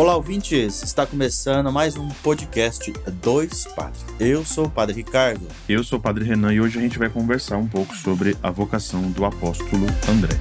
Olá, ouvintes! Está começando mais um podcast Dois Padres. Eu sou o Padre Ricardo. Eu sou o Padre Renan e hoje a gente vai conversar um pouco sobre a vocação do apóstolo André.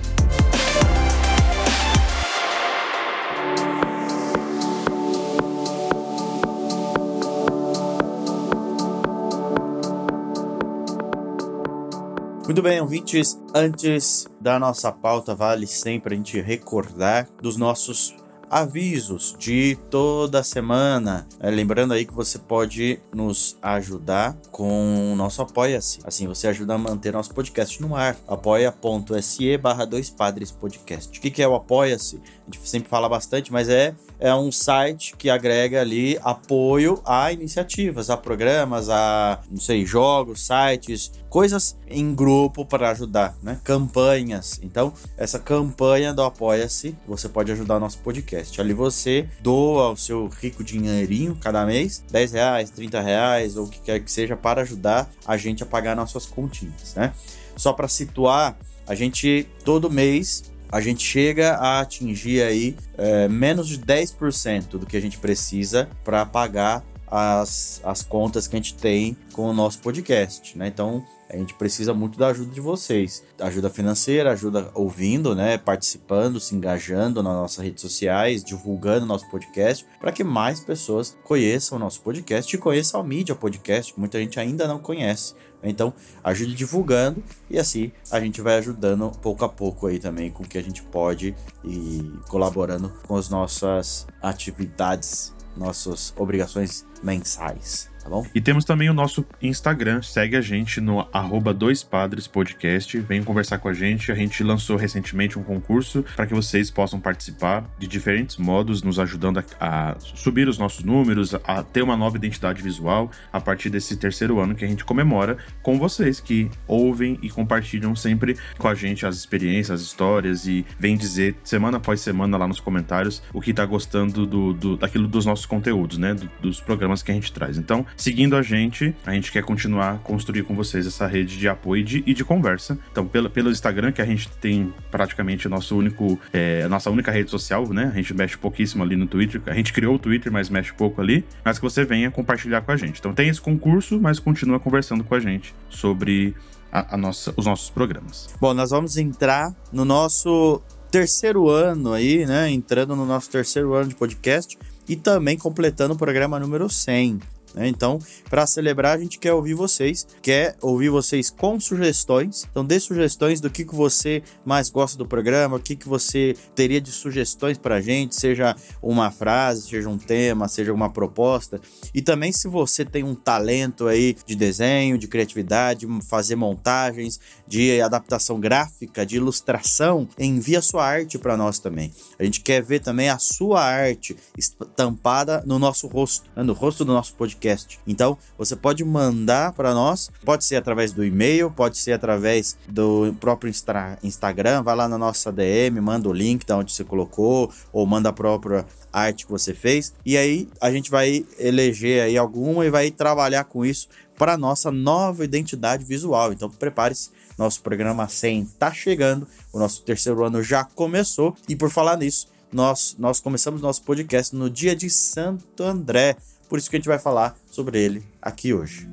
Muito bem, ouvintes. Antes da nossa pauta, vale sempre a gente recordar dos nossos avisos de toda semana. É, lembrando aí que você pode nos ajudar com o nosso Apoia-se. Assim, você ajuda a manter nosso podcast no ar. apoia.se barra dois padres podcast. O que, que é o Apoia-se? A gente sempre fala bastante, mas é, é um site que agrega ali apoio a iniciativas, a programas, a, não sei, jogos, sites, coisas em grupo para ajudar, né? Campanhas. Então, essa campanha do Apoia-se, você pode ajudar o nosso podcast. Ali você doa o seu rico dinheirinho cada mês, 10 reais, 30 reais, ou o que quer que seja, para ajudar a gente a pagar nossas continhas, né? Só para situar, a gente todo mês a gente chega a atingir aí é, menos de 10% do que a gente precisa para pagar as, as contas que a gente tem com o nosso podcast, né? Então a gente precisa muito da ajuda de vocês, ajuda financeira, ajuda ouvindo, né, participando, se engajando nas nossas redes sociais, divulgando nosso podcast, para que mais pessoas conheçam o nosso podcast e conheçam a mídia podcast, que muita gente ainda não conhece. Então, ajude divulgando e assim a gente vai ajudando pouco a pouco aí também com o que a gente pode e colaborando com as nossas atividades, nossas obrigações mensais. Tá bom? E temos também o nosso Instagram, segue a gente no arroba Dois Padres Podcast, venham conversar com a gente. A gente lançou recentemente um concurso para que vocês possam participar de diferentes modos, nos ajudando a, a, subir os nossos números, a ter uma nova identidade visual a partir desse terceiro ano que a gente comemora com vocês que ouvem e compartilham sempre com a gente as experiências, as histórias e vem dizer semana após semana lá nos comentários o que tá gostando do, do daquilo dos nossos conteúdos, né? Do, dos programas que a gente traz. Então, seguindo a gente, a gente quer continuar construir com vocês essa rede de apoio e de, e de conversa. Então, pelo, pelo Instagram, que a gente tem praticamente nosso único, é, nossa única rede social, né? A gente mexe pouquíssimo ali no Twitter. A gente criou o Twitter, mas mexe pouco ali. Mas que você venha compartilhar com a gente. Então, tem esse concurso, mas continua conversando com a gente sobre a, a nossa, os nossos programas. Bom, nós vamos entrar no nosso terceiro ano aí, né? Entrando no nosso terceiro ano de podcast e também completando o programa número 100. Né? Então, para celebrar, a gente quer ouvir vocês, quer ouvir vocês com sugestões. Então, dê sugestões do que, que você mais gosta do programa, o que, que você teria de sugestões para a gente, seja uma frase, seja um tema, seja uma proposta. E também, se você tem um talento aí de desenho, de criatividade, fazer montagens, de adaptação gráfica, de ilustração, envie a sua arte para nós também. A gente quer ver também a sua arte estampada no nosso rosto, né? no rosto do nosso podcast podcast. Então, você pode mandar para nós, pode ser através do e-mail, pode ser através do próprio Insta Instagram, vai lá na nossa DM, manda o link da onde você colocou, ou manda a própria arte que você fez, e aí a gente vai eleger aí alguma e vai trabalhar com isso para nossa nova identidade visual. Então, prepare-se, nosso programa 100 está chegando, o nosso terceiro ano já começou, e por falar nisso, nós, nós começamos nosso podcast no dia de Santo André. Por isso que a gente vai falar sobre ele aqui hoje.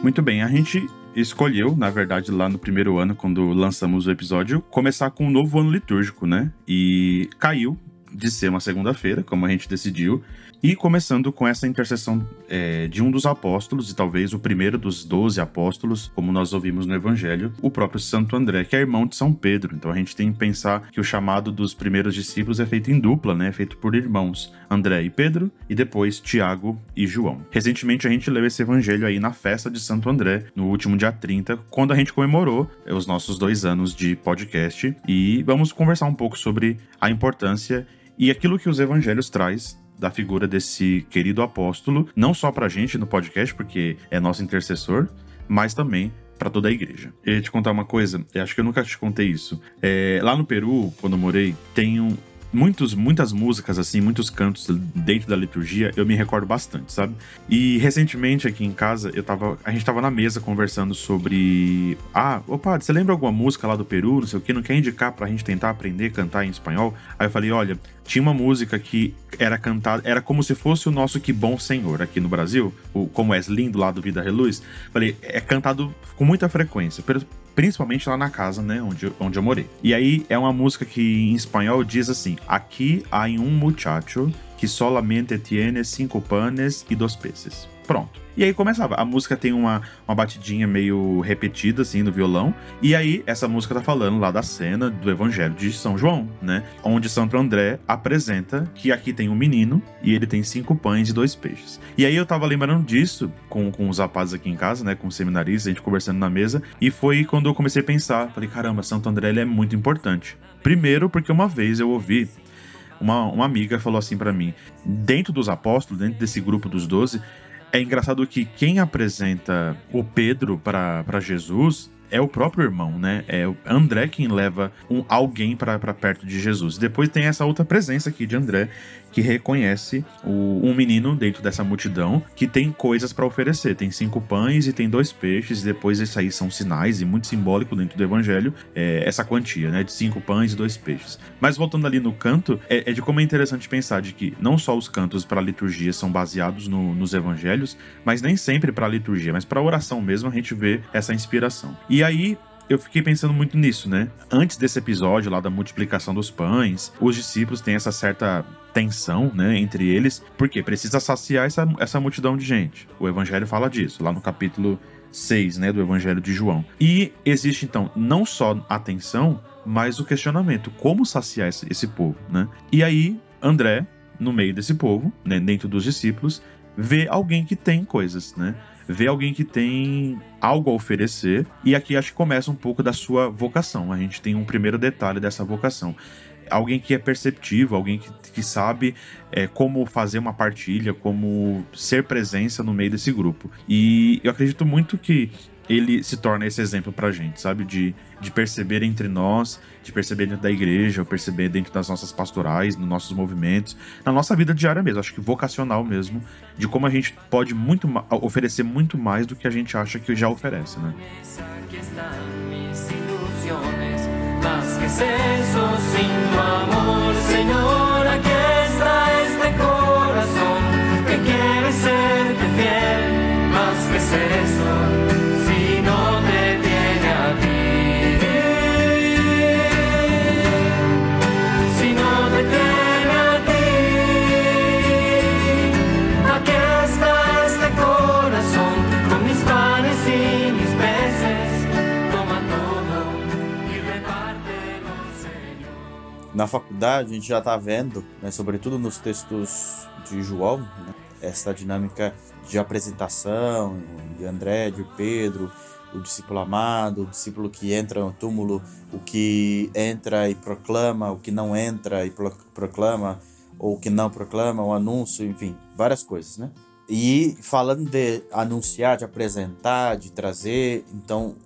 Muito bem, a gente escolheu, na verdade, lá no primeiro ano, quando lançamos o episódio, começar com um novo ano litúrgico, né? E caiu de ser uma segunda-feira, como a gente decidiu, e começando com essa intercessão é, de um dos apóstolos, e talvez o primeiro dos doze apóstolos, como nós ouvimos no Evangelho, o próprio Santo André, que é irmão de São Pedro. Então a gente tem que pensar que o chamado dos primeiros discípulos é feito em dupla, né? É feito por irmãos, André e Pedro, e depois Tiago e João. Recentemente a gente leu esse evangelho aí na festa de Santo André, no último dia 30, quando a gente comemorou os nossos dois anos de podcast. E vamos conversar um pouco sobre a importância e aquilo que os evangelhos traz da figura desse querido apóstolo, não só pra gente no podcast, porque é nosso intercessor, mas também para toda a igreja. Eu ia te contar uma coisa, eu acho que eu nunca te contei isso. É, lá no Peru, quando eu morei, tem um, muitos, muitas músicas, assim, muitos cantos dentro da liturgia, eu me recordo bastante, sabe? E recentemente aqui em casa, eu tava. A gente tava na mesa conversando sobre. Ah, opa, você lembra alguma música lá do Peru, não sei o que, não quer indicar pra gente tentar aprender a cantar em espanhol? Aí eu falei, olha, tinha uma música que era cantada, era como se fosse o nosso Que Bom Senhor aqui no Brasil, o Como És Lindo lá do Vida Reluz. Falei, é cantado com muita frequência, principalmente lá na casa, né, onde, onde eu morei. E aí é uma música que em espanhol diz assim: Aqui há um muchacho que solamente tiene cinco panes e dois peces. Pronto. E aí começava. A música tem uma, uma batidinha meio repetida, assim, no violão. E aí, essa música tá falando lá da cena do Evangelho de São João, né? Onde Santo André apresenta que aqui tem um menino e ele tem cinco pães e dois peixes. E aí eu tava lembrando disso com, com os rapazes aqui em casa, né? Com os seminaristas, a gente conversando na mesa. E foi quando eu comecei a pensar. Falei, caramba, Santo André ele é muito importante. Primeiro, porque uma vez eu ouvi uma, uma amiga falou assim para mim: dentro dos apóstolos, dentro desse grupo dos doze, é engraçado que quem apresenta o Pedro para Jesus é o próprio irmão, né? É André quem leva um, alguém para perto de Jesus. Depois tem essa outra presença aqui de André, que reconhece o, um menino dentro dessa multidão que tem coisas para oferecer. Tem cinco pães e tem dois peixes. E depois isso aí são sinais e muito simbólico dentro do evangelho, é, essa quantia, né? De cinco pães e dois peixes. Mas voltando ali no canto, é, é de como é interessante pensar de que não só os cantos para a liturgia são baseados no, nos evangelhos, mas nem sempre para a liturgia, mas para a oração mesmo a gente vê essa inspiração. E aí eu fiquei pensando muito nisso, né? Antes desse episódio lá da multiplicação dos pães, os discípulos têm essa certa tensão, né, entre eles, porque precisa saciar essa, essa multidão de gente. O evangelho fala disso, lá no capítulo 6, né, do evangelho de João. E existe então não só a tensão, mas o questionamento, como saciar esse, esse povo, né? E aí André, no meio desse povo, né, dentro dos discípulos, vê alguém que tem coisas, né? Vê alguém que tem algo a oferecer. E aqui acho que começa um pouco da sua vocação. A gente tem um primeiro detalhe dessa vocação. Alguém que é perceptivo, alguém que, que sabe é, como fazer uma partilha, como ser presença no meio desse grupo. E eu acredito muito que ele se torna esse exemplo pra gente, sabe? De, de perceber entre nós, de perceber dentro da igreja, perceber dentro das nossas pastorais, nos nossos movimentos, na nossa vida diária mesmo, acho que vocacional mesmo, de como a gente pode muito oferecer muito mais do que a gente acha que já oferece, né? ser a gente já está vendo, né, sobretudo nos textos de João, né, essa dinâmica de apresentação de André, de Pedro, o discípulo amado, o discípulo que entra no túmulo, o que entra e proclama, o que não entra e proclama, ou que não proclama, o anúncio, enfim, várias coisas, né? E falando de anunciar, de apresentar, de trazer, então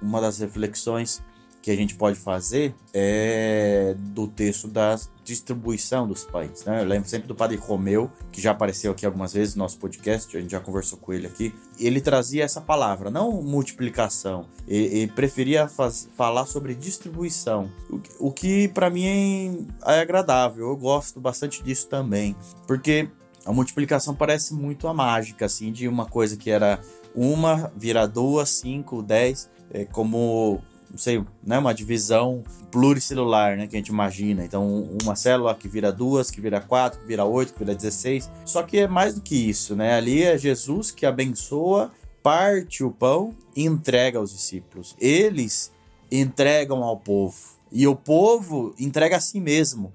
uma das reflexões que a gente pode fazer é do texto da distribuição dos pães. Né? Eu lembro sempre do Padre Romeu, que já apareceu aqui algumas vezes no nosso podcast, a gente já conversou com ele aqui. Ele trazia essa palavra, não multiplicação, ele, preferia faz, falar sobre distribuição, o, o que para mim é, agradável, eu gosto bastante disso também, porque a multiplicação parece muito a mágica, assim, de uma coisa que era uma, vira duas, cinco, dez, é como não sei, né, uma divisão pluricelular, né, que a gente imagina. Então, uma célula que vira duas, que vira quatro, que vira oito, que vira dezesseis. Só que é mais do que isso, né? Ali é Jesus que abençoa, parte o pão e entrega aos discípulos. Eles entregam ao povo. E o povo entrega a si mesmo,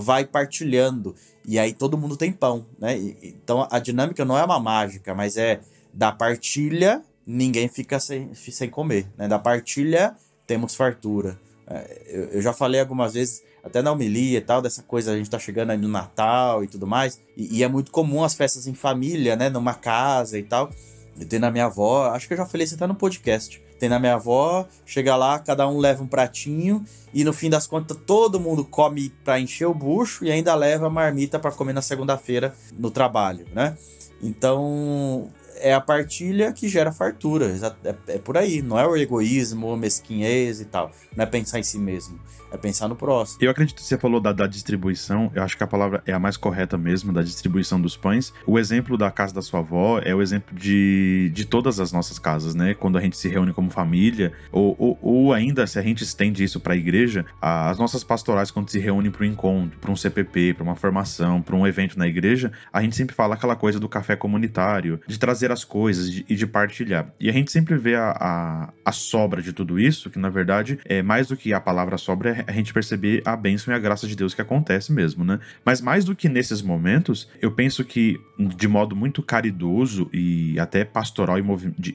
vai partilhando. E aí todo mundo tem pão, né? Então a dinâmica não é uma mágica, mas é da partilha, ninguém fica sem, sem comer. Né? Da partilha, temos fartura. É, eu, eu, já falei algumas vezes, até na homilia e tal, dessa coisa, a gente tá chegando aí no Natal e tudo mais. E, e é muito comum as festas em família, né? Numa casa e tal. Eu tenho na minha avó, acho que eu já falei isso até no podcast tem na minha avó, chega lá, cada um leva um pratinho e no fim das contas todo mundo come para encher o bucho e ainda leva a marmita para comer na segunda-feira no trabalho, né? Então é a partilha que gera fartura, é, é por aí, não é o egoísmo, mesquinhez e tal, não é pensar em si mesmo é pensar no próximo. Eu acredito que você falou da, da, distribuição, eu acho que a palavra é a mais correta mesmo, da distribuição dos pães. O exemplo da casa da sua avó é o exemplo de, de todas as nossas casas, né? Quando a gente se reúne como família, ou, ou, ou ainda se a gente estende isso para a igreja, as nossas pastorais, quando se reúnem para um encontro, para um CPP, para uma formação, para um evento na igreja, a gente sempre fala aquela coisa do café comunitário, de trazer as coisas e de, partilhar. E a gente sempre vê a, a, a sobra de tudo isso, que na verdade é mais do que a palavra sobra, é a gente perceber a bênção e a graça de Deus que acontece mesmo, né? Mas mais do que nesses momentos, eu penso que de modo muito caridoso e até pastoral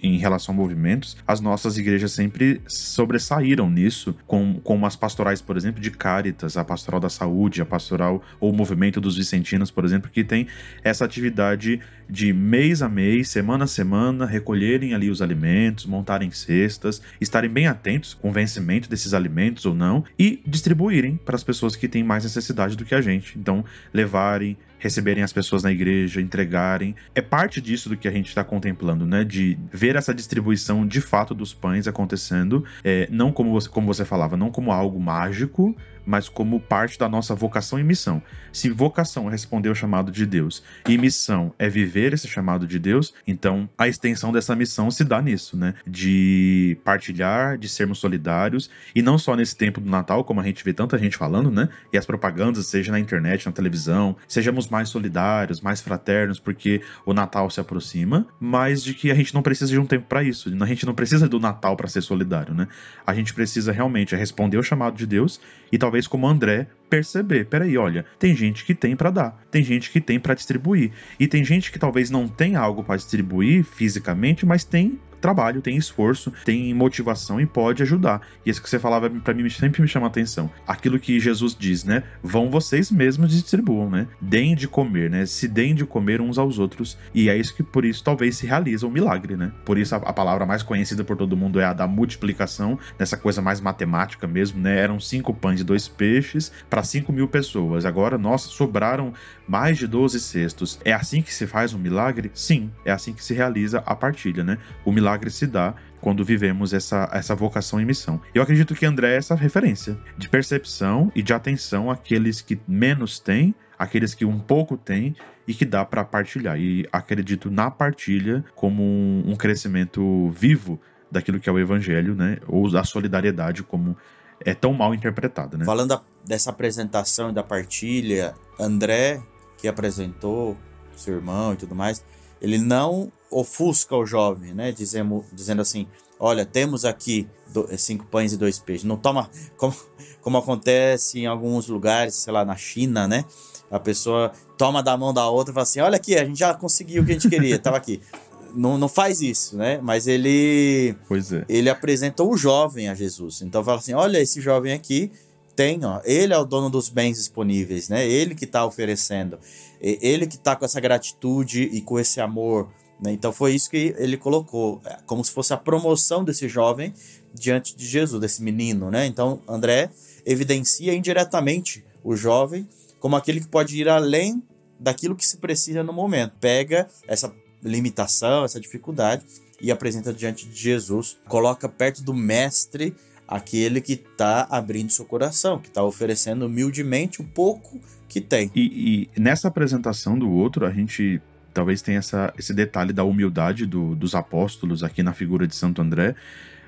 em relação a movimentos, as nossas igrejas sempre sobressaíram nisso, com, com as pastorais, por exemplo, de Caritas, a pastoral da saúde, a pastoral ou o movimento dos vicentinos, por exemplo, que tem essa atividade de mês a mês, semana a semana, recolherem ali os alimentos, montarem cestas, estarem bem atentos com o vencimento desses alimentos ou não e distribuírem para as pessoas que têm mais necessidade do que a gente. Então, levarem, receberem as pessoas na igreja, entregarem. É parte disso do que a gente está contemplando, né? De ver essa distribuição de fato dos pães acontecendo, é, não como você, como você falava, não como algo mágico, mas como parte da nossa vocação e missão. Se vocação é responder ao chamado de Deus e missão é viver esse chamado de Deus, então a extensão dessa missão se dá nisso, né? De partilhar, de sermos solidários e não só nesse tempo do Natal, como a gente vê tanta gente falando, né? E as propagandas, seja na internet, na televisão, sejamos mais solidários, mais fraternos, porque o Natal se aproxima, mas de que a gente não precisa de um tempo para isso. A gente não precisa do Natal para ser solidário, né? A gente precisa realmente responder ao chamado de Deus e talvez talvez como André, perceber, peraí, olha, tem gente que tem para dar, tem gente que tem para distribuir, e tem gente que talvez não tenha algo para distribuir fisicamente, mas tem trabalho, tem esforço, tem motivação e pode ajudar. E isso que você falava para mim sempre me chama atenção. Aquilo que Jesus diz, né? Vão vocês mesmos distribuam, né? Deem de comer, né? Se deem de comer uns aos outros. E é isso que por isso talvez se realiza um milagre, né? Por isso a, a palavra mais conhecida por todo mundo é a da multiplicação, nessa coisa mais matemática mesmo, né? Eram cinco pães e dois peixes para cinco mil pessoas. Agora, nossa, sobraram mais de 12 cestos. É assim que se faz um milagre? Sim, é assim que se realiza a partilha, né? O milagre se dá quando vivemos essa, essa vocação e missão. Eu acredito que André é essa referência de percepção e de atenção àqueles que menos têm, aqueles que um pouco têm e que dá para partilhar. E acredito na partilha como um, um crescimento vivo daquilo que é o evangelho, né? Ou a solidariedade como é tão mal interpretada, né? Falando dessa apresentação e da partilha, André que apresentou, seu irmão e tudo mais, ele não ofusca o jovem, né? Dizendo, dizendo assim: olha, temos aqui cinco pães e dois peixes. Não toma, como, como acontece em alguns lugares, sei lá, na China, né? A pessoa toma da mão da outra e fala assim: olha aqui, a gente já conseguiu o que a gente queria, tava aqui. Não, não faz isso, né? Mas ele. Pois é. Ele apresentou o jovem a Jesus. Então fala assim: olha, esse jovem aqui tem, ó. Ele é o dono dos bens disponíveis, né? Ele que está oferecendo. Ele que está com essa gratitude e com esse amor. Né? Então foi isso que ele colocou, é, como se fosse a promoção desse jovem diante de Jesus, desse menino, né? Então André evidencia indiretamente o jovem como aquele que pode ir além daquilo que se precisa no momento. Pega essa limitação, essa dificuldade e apresenta diante de Jesus, coloca perto do mestre aquele que está abrindo seu coração, que está oferecendo humildemente o pouco que tem. E, e, nessa apresentação do outro, a gente talvez tenha essa, esse detalhe da humildade do, dos apóstolos aqui na figura de Santo André,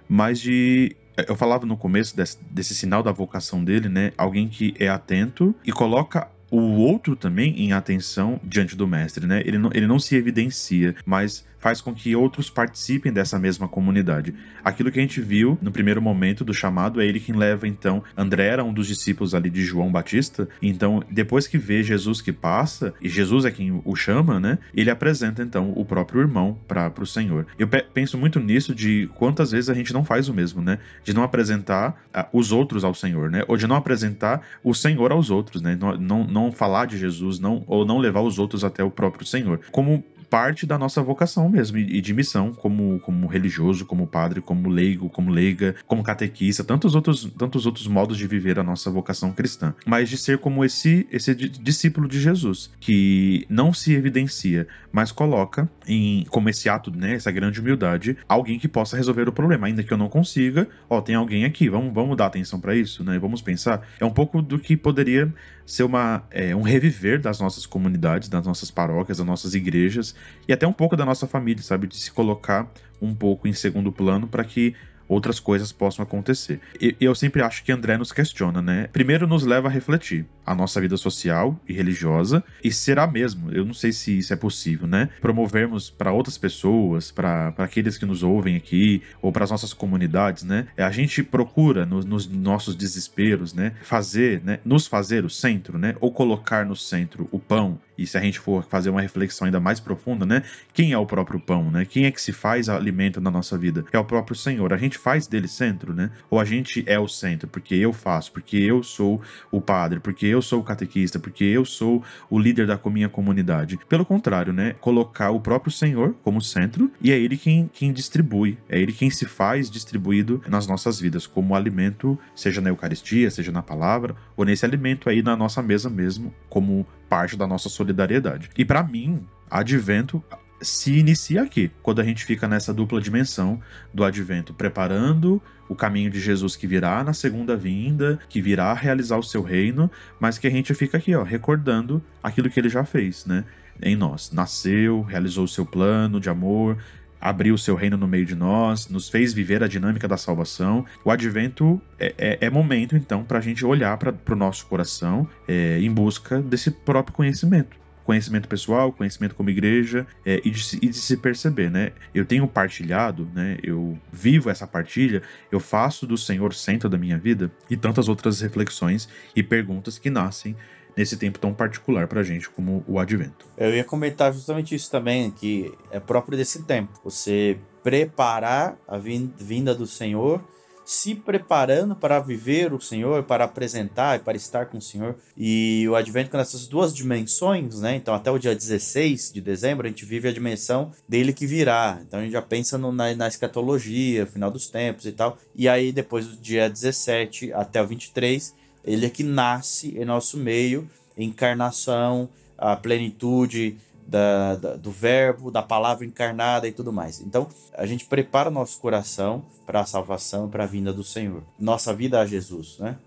mas de eu falava no começo desse, desse sinal da vocação dele, né? Alguém que é atento e coloca o outro também em atenção diante do mestre, né? Ele não, ele não se evidencia, mas faz com que outros participem dessa mesma comunidade. Aquilo que a gente viu no primeiro momento do chamado é ele quem leva, então, André era um dos discípulos ali de João Batista, então, depois que vê Jesus que passa, e Jesus é quem o chama, né? Ele apresenta, então, o próprio irmão para o Senhor. Eu pe penso muito nisso de quantas vezes a gente não faz o mesmo, né? De não apresentar uh, os outros ao Senhor, né? Ou de não apresentar o Senhor aos outros, né? Não, não, não falar de Jesus, não, ou não levar os outros até o próprio Senhor. Como parte da nossa vocação mesmo e de missão como, como religioso, como padre, como leigo, como leiga, como catequista, tantos outros, tantos outros modos de viver a nossa vocação cristã, mas de ser como esse esse discípulo de Jesus que não se evidencia, mas coloca em como esse ato, né, essa grande humildade, alguém que possa resolver o problema, ainda que eu não consiga, ó, tem alguém aqui, vamos vamos dar atenção para isso, né? Vamos pensar. É um pouco do que poderia ser uma, é, um reviver das nossas comunidades, das nossas paróquias, das nossas igrejas e até um pouco da nossa família, sabe? De se colocar um pouco em segundo plano para que outras coisas possam acontecer. E eu sempre acho que André nos questiona, né? Primeiro nos leva a refletir a nossa vida social e religiosa e será mesmo, eu não sei se isso é possível, né? Promovermos para outras pessoas, para aqueles que nos ouvem aqui ou para as nossas comunidades, né? A gente procura no, nos nossos desesperos, né? Fazer, né? Nos fazer o centro, né? Ou colocar no centro o pão, e se a gente for fazer uma reflexão ainda mais profunda, né? Quem é o próprio pão, né? Quem é que se faz alimento na nossa vida? É o próprio Senhor. A gente faz dele centro, né? Ou a gente é o centro, porque eu faço, porque eu sou o padre, porque eu sou o catequista, porque eu sou o líder da minha comunidade. Pelo contrário, né? Colocar o próprio Senhor como centro e é ele quem, quem distribui, é ele quem se faz distribuído nas nossas vidas, como alimento, seja na Eucaristia, seja na palavra, ou nesse alimento aí na nossa mesa mesmo, como parte da nossa solidariedade. E para mim, advento se inicia aqui, quando a gente fica nessa dupla dimensão do advento, preparando o caminho de Jesus que virá na segunda vinda, que virá realizar o seu reino, mas que a gente fica aqui, ó, recordando aquilo que ele já fez, né? Em nós. Nasceu, realizou o seu plano de amor, abriu o seu reino no meio de nós, nos fez viver a dinâmica da salvação. O advento é, é, é momento, então, para a gente olhar para o nosso coração é, em busca desse próprio conhecimento conhecimento pessoal, conhecimento como igreja é, e, de, e, de, se perceber, né? Eu tenho partilhado, né? Eu vivo essa partilha, eu faço do Senhor centro da minha vida e tantas outras reflexões e perguntas que nascem nesse tempo tão particular para a gente como o advento. Eu ia comentar justamente isso também, que é próprio desse tempo. Você preparar a vinda do Senhor se preparando para viver o Senhor, para apresentar e para estar com o Senhor. E o advento com essas duas dimensões, né? Então, até o dia 16 de dezembro, a gente vive a dimensão dele que virá. Então, a gente já pensa no, na, na escatologia, final dos tempos e tal. E aí, depois do dia 17 até o 23, ele é que nasce em nosso meio, encarnação, a plenitude da, da, do verbo, da palavra encarnada e tudo mais. Então, a gente prepara nosso coração para a salvação, para a vinda do Senhor. Nossa vida a Jesus, né?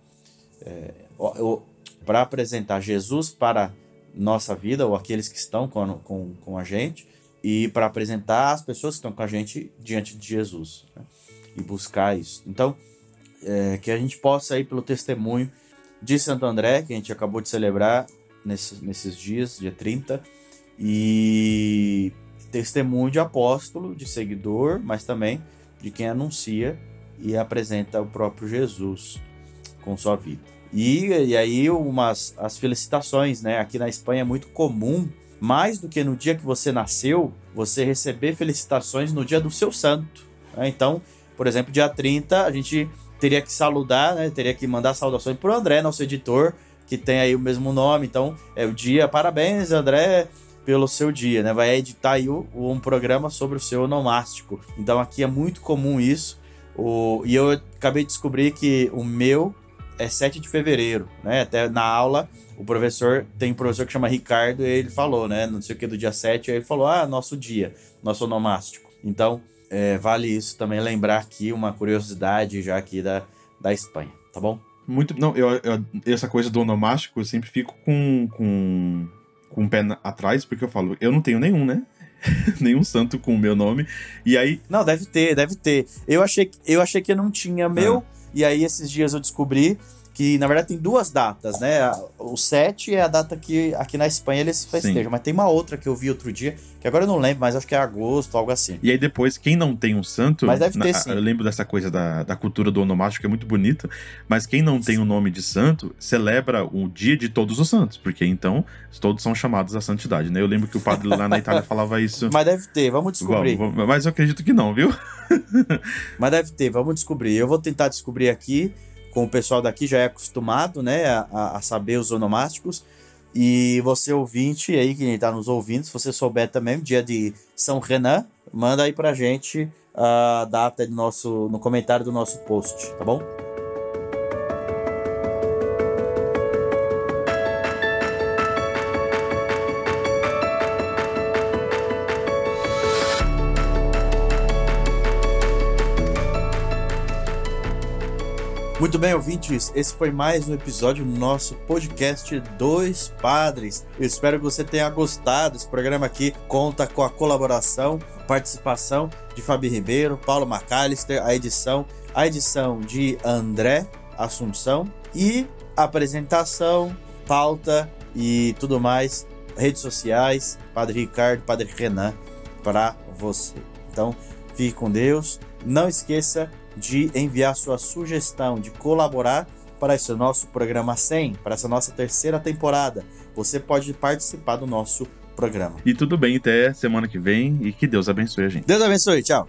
É, para apresentar Jesus para nossa vida, ou aqueles que estão com, com, com a gente, e para apresentar as pessoas que estão com a gente diante de Jesus. Né? E buscar isso. Então, é, que a gente possa ir pelo testemunho de Santo André, que a gente acabou de celebrar nesses, nesses dias, dia 30, e testemunho de apóstolo, de seguidor, mas também de quem anuncia e apresenta o próprio Jesus com sua vida. E, e aí umas as felicitações, né? Aqui na Espanha é muito comum, mais do que no dia que você nasceu, você receber felicitações no dia do seu santo. Né? Então, por exemplo, dia 30, a gente teria que saludar, né? Teria que mandar saudações para o André, nosso editor, que tem aí o mesmo nome. Então, é o dia, parabéns, André pelo seu dia, né? Vai editar aí um programa sobre o seu onomástico. Então aqui é muito comum isso. O, e eu acabei de descobrir que o meu é 7 de fevereiro, né? Até na aula, o professor, tem um professor que chama Ricardo, e ele falou, né? Não sei o que, do dia 7, aí ele falou, ah, nosso dia, nosso onomástico. Então, é, vale isso também lembrar aqui uma curiosidade já aqui da, da Espanha, tá bom? Muito. Não, eu, eu, essa coisa do onomástico, eu sempre fico com, com com o pé atrás, porque eu falo, eu não tenho nenhum, né? nenhum santo com o meu nome. E aí. Não, deve ter, deve ter. Eu achei, eu achei que não tinha meu, ah. e aí esses dias eu descobri que na verdade tem duas datas, né? O 7 é a data que aqui na Espanha eles festejam, Sim. mas tem uma outra que eu vi outro dia, que agora eu não lembro, mas acho que é agosto, algo assim. E aí depois, quem não tem um santo. Mas deve ter na, sim. Eu lembro dessa coisa da, da cultura do onomástico, que é muito bonita, mas quem não tem o um nome de santo celebra o dia de todos os santos, porque então todos são chamados à santidade, né? Eu lembro que o padre lá na Itália falava isso. Mas deve ter, vamos descobrir. Vamos, vamos, mas eu acredito que não, viu? mas deve ter, vamos descobrir. Eu vou tentar descobrir aqui com o pessoal daqui já é acostumado, né, a, a saber os onomásticos. E você ouvinte aí, que está nos ouvindo, se você souber também, dia de São Renan, manda aí pra gente a data do nosso, no comentário do nosso post, tá bom? Muito bem, ouvintes, esse foi mais um episódio do nosso podcast Dois Padres. Eu espero que você tenha gostado. Esse programa aqui conta com a colaboração, participação de Fabi Ribeiro, Paulo McAllister, a edição, a edição de André Assunção e apresentação, pauta e tudo mais, redes sociais, Padre Ricardo, Padre Renan, para você. Então, fique com Deus. Não esqueça de enviar sua sugestão, de colaborar para esse nosso programa 100, para essa nossa terceira temporada. Você pode participar do nosso programa. E tudo bem, até semana que vem e que Deus abençoe a gente. Deus abençoe, tchau.